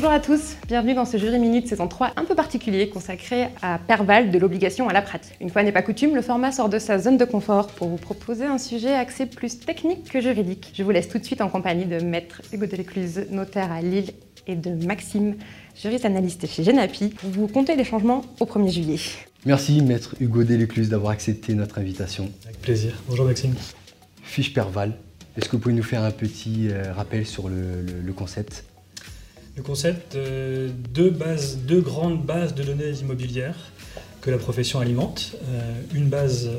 Bonjour à tous, bienvenue dans ce Jury Minute saison 3 un peu particulier consacré à Perval de l'obligation à la pratique. Une fois n'est pas coutume, le format sort de sa zone de confort pour vous proposer un sujet axé plus technique que juridique. Je vous laisse tout de suite en compagnie de Maître Hugo Delécluse, notaire à Lille, et de Maxime, juriste analyste chez Genapi, pour vous compter les changements au 1er juillet. Merci Maître Hugo Delécluse d'avoir accepté notre invitation. Avec plaisir. Bonjour Maxime. Fiche Perval, est-ce que vous pouvez nous faire un petit euh, rappel sur le, concept? Le concept, euh, deux, bases, deux grandes bases de données immobilières que la profession alimente. Euh, une base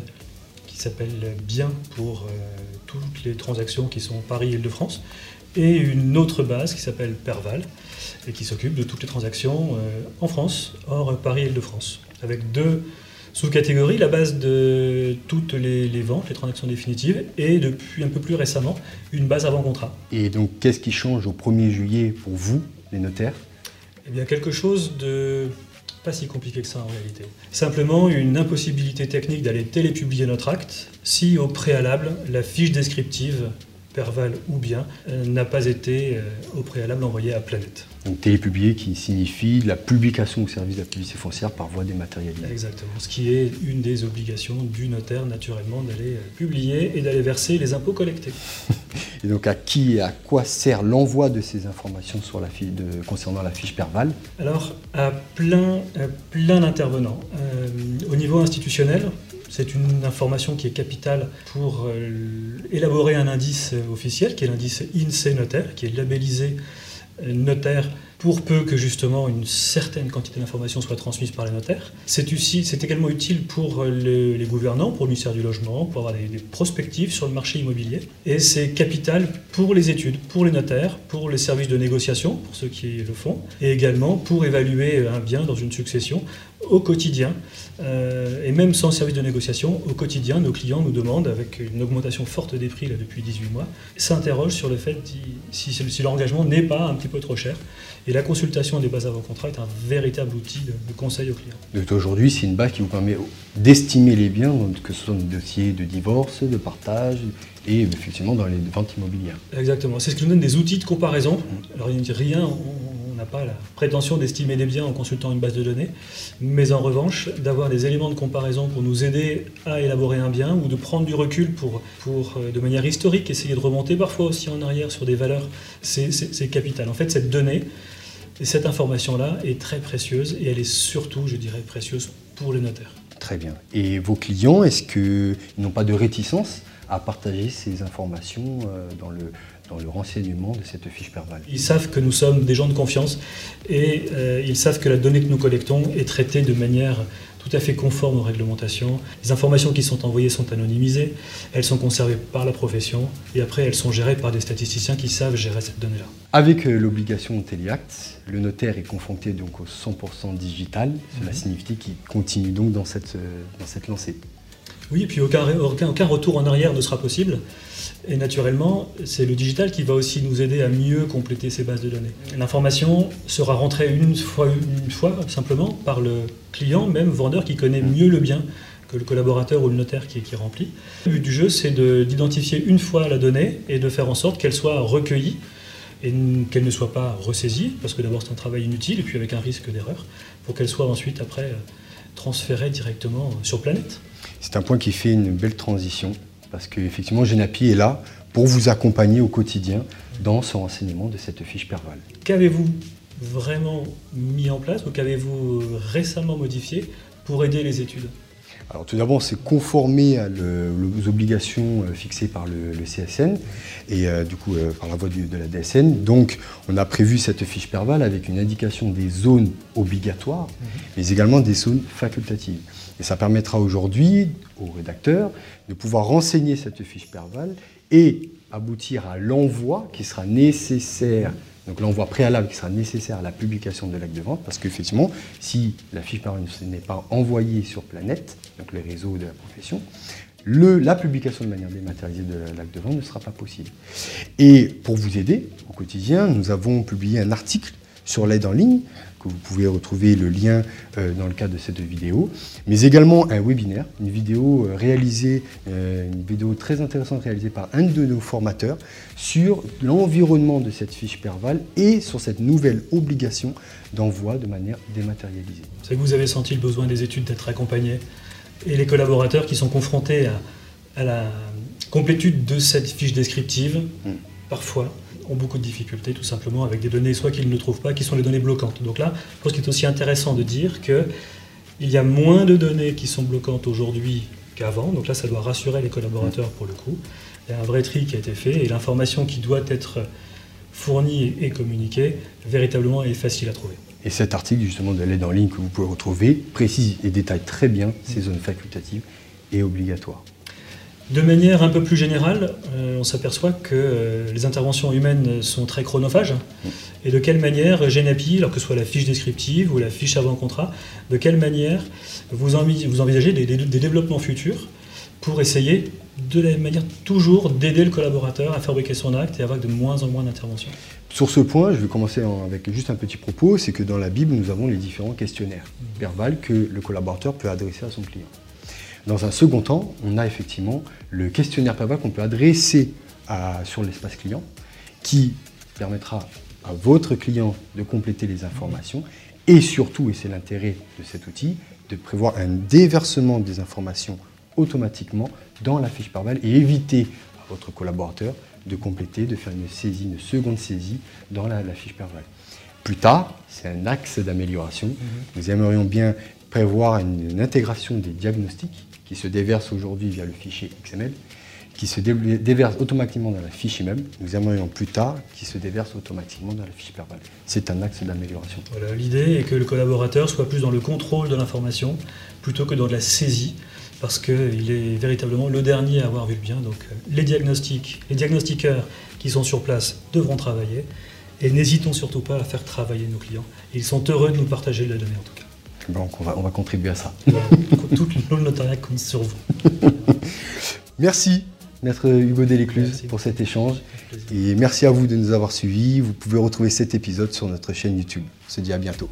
qui s'appelle Bien pour toutes les transactions qui sont Paris-Île-de-France et une autre base qui s'appelle Perval et qui s'occupe de toutes les transactions en France, hors Paris-Île-de-France, avec deux sous-catégorie, la base de toutes les, ventes, les transactions définitives, et depuis un peu plus récemment, une base avant contrat. Et donc, qu'est-ce qui change au 1er juillet pour vous, les notaires Eh bien, quelque chose de pas si compliqué que ça en réalité. Simplement une impossibilité technique d'aller télépublier notre acte si au préalable la fiche descriptive Perval ou bien, euh, n'a pas été euh, au préalable envoyé à Planète. Donc télépublié qui signifie la publication au service de la publicité foncière par voie dématérialisée. Exactement, ce qui est une des obligations du notaire naturellement d'aller euh, publier et d'aller verser les impôts collectés. et donc à qui et à quoi sert l'envoi de ces informations sur la fiche de, concernant la fiche Perval? Alors à plein, plein d'intervenants. au niveau institutionnel, c'est une information qui est capitale pour euh, élaborer un indice officiel, qui est l'indice INSEE notaire, qui est labellisé euh, notaire pour peu que justement une certaine quantité d'informations soit transmise par les notaires. C'est, également utile pour euh, les, gouvernants, pour le ministère du Logement, pour avoir des, des, prospectives sur le marché immobilier. Et c'est capital pour les études, pour les notaires, pour les services de négociation, pour ceux qui le font, et également pour évaluer un bien dans une succession au quotidien, euh, et même sans service de négociation, au quotidien, nos clients nous demandent, avec une augmentation forte des prix là, depuis 18 mois, s'interrogent sur le fait si, si leur engagement n'est pas un petit peu trop cher. La consultation des bases avant contrat est un véritable outil de, conseil aux clients. Aujourd'hui, c'est une base qui vous permet d'estimer les biens, que ce soit dans des dossiers de divorce, de partage, et effectivement dans les ventes immobilières. Exactement. C'est ce qui nous donne des outils de comparaison. Alors, il n'y a rien, n'a pas la prétention d'estimer les biens en consultant une base de données, mais en revanche, d'avoir des éléments de comparaison pour nous aider à élaborer un bien ou de prendre du recul pour, pour euh, de manière historique, essayer de remonter parfois aussi en arrière sur des valeurs, c'est capital. En fait, cette donnée, cette information-là est très précieuse et elle est surtout, je dirais, précieuse pour les notaires. Très bien. Et vos clients, est-ce qu'ils n'ont pas de réticence à partager ces informations euh, dans le, dans le renseignement de cette fiche Perval. Ils savent que nous sommes des gens de confiance et euh, ils savent que la donnée que nous collectons est traitée de manière tout à fait conforme aux réglementations. Les informations qui sont envoyées sont anonymisées, elles sont conservées par la profession et après elles sont gérées par des statisticiens qui savent gérer cette donnée-là. Avec euh, l'obligation Téléact, le notaire est confronté donc au 100% digital. Cela mhm. signifie qu'il continue donc dans cette, euh, dans cette lancée. Oui, et puis aucun, retour en arrière ne sera possible. Et naturellement, c'est le digital qui va aussi nous aider à mieux compléter ces bases de données. L'information sera rentrée une fois, simplement par le client, même vendeur, qui connaît mieux le bien que le collaborateur ou le notaire qui, qui remplit. Le but du jeu, c'est d'identifier une fois la donnée et de faire en sorte qu'elle soit recueillie et qu'elle ne soit pas ressaisie, parce que d'abord c'est un travail inutile, et puis avec un risque d'erreur, pour qu'elle soit ensuite après transférée directement sur Planète. C'est un point qui fait une belle transition parce qu'effectivement, Genapi est là pour vous accompagner au quotidien dans ce renseignement de cette fiche Perval. Qu'avez-vous vraiment mis en place ou qu'avez-vous récemment modifié pour aider les études? Alors tout d'abord, c'est conformer aux obligations euh, fixées par le, CSN et euh, du coup euh, par la voie de la DSN. Donc on a prévu cette fiche Perval avec une indication des zones obligatoires, mhm. mais également des zones facultatives. Et ça permettra aujourd'hui aux rédacteurs de pouvoir renseigner cette fiche Perval et aboutir à l'envoi qui sera nécessaire, donc l'envoi préalable qui sera nécessaire à la publication de l'acte de vente, parce qu'effectivement, si la fiche Perval n'est pas envoyée sur Planète, donc les réseaux de la profession, le, la publication de manière dématérialisée de l'acte de vente ne sera pas possible. Et pour vous aider au quotidien, nous avons publié un article sur l'aide en ligne, que vous pouvez retrouver le lien euh, dans le cadre de cette vidéo, mais également un webinaire, une vidéo euh, réalisée, euh, une vidéo très intéressante réalisée par un de nos formateurs sur l'environnement de cette fiche Perval et sur cette nouvelle obligation d'envoi de manière dématérialisée. C'est que vous avez senti le besoin des études d'être accompagnés et les collaborateurs qui sont confrontés à, la complétude de cette fiche descriptive, mm. parfois, beaucoup de difficultés tout simplement avec des données soit qu'ils ne trouvent pas, qui sont les données bloquantes. Donc là, je pense qu'il est aussi intéressant de dire qu'il y a moins de données qui sont bloquantes aujourd'hui qu'avant. Donc là, ça doit rassurer les collaborateurs pour le coup. Il y a un vrai tri qui a été fait et l'information qui doit être fournie et communiquée véritablement est facile à trouver. Et cet article justement de l'aide en ligne que vous pouvez retrouver précise et détaille très bien ces zones facultatives et obligatoires. De manière un peu plus générale, euh, on s'aperçoit que euh, les interventions humaines sont très chronophages. Et de quelle manière GENAPI, alors que ce soit la fiche descriptive ou la fiche avant-contrat, de quelle manière vous, envisagez des, développements futurs pour essayer de la manière toujours d'aider le collaborateur à fabriquer son acte et avoir de moins en moins d'interventions? Sur ce point, je vais commencer avec juste un petit propos, c'est que dans la Bible, nous avons les différents questionnaires verbales que le collaborateur peut adresser à son client. Dans un second temps, on a effectivement le questionnaire verbal qu'on peut adresser sur l'espace client qui permettra à votre client de compléter les informations et surtout, et c'est l'intérêt de cet outil, de prévoir un déversement des informations automatiquement dans la fiche verbale et éviter à votre collaborateur de compléter, de faire une saisie, une seconde saisie dans la, fiche verbale. Plus tard, c'est un axe d'amélioration. Mhm. Nous aimerions bien prévoir une intégration des diagnostics qui se déverse aujourd'hui via le fichier XML, qui se déverse automatiquement dans la fiche même. Nous aimerions plus tard qui se déverse automatiquement dans la fiche verbale. C'est un axe d'amélioration. Voilà, L'idée est que le collaborateur soit plus dans le contrôle de l'information plutôt que dans la saisie, parce qu'il est véritablement le dernier à avoir vu le bien. Donc euh, les diagnostics, les diagnostiqueurs qui sont sur place devront travailler, et n'hésitons surtout pas à faire travailler nos clients. Ils sont heureux de nous partager la donnée en tout cas. Donc on va, on va contribuer à ça. Tout le notariat compte sur vous. merci, Maître Hugo Delécluse, pour cet échange. Et merci à vous de nous avoir suivis. Vous pouvez retrouver cet épisode sur notre chaîne YouTube. On se dit à bientôt.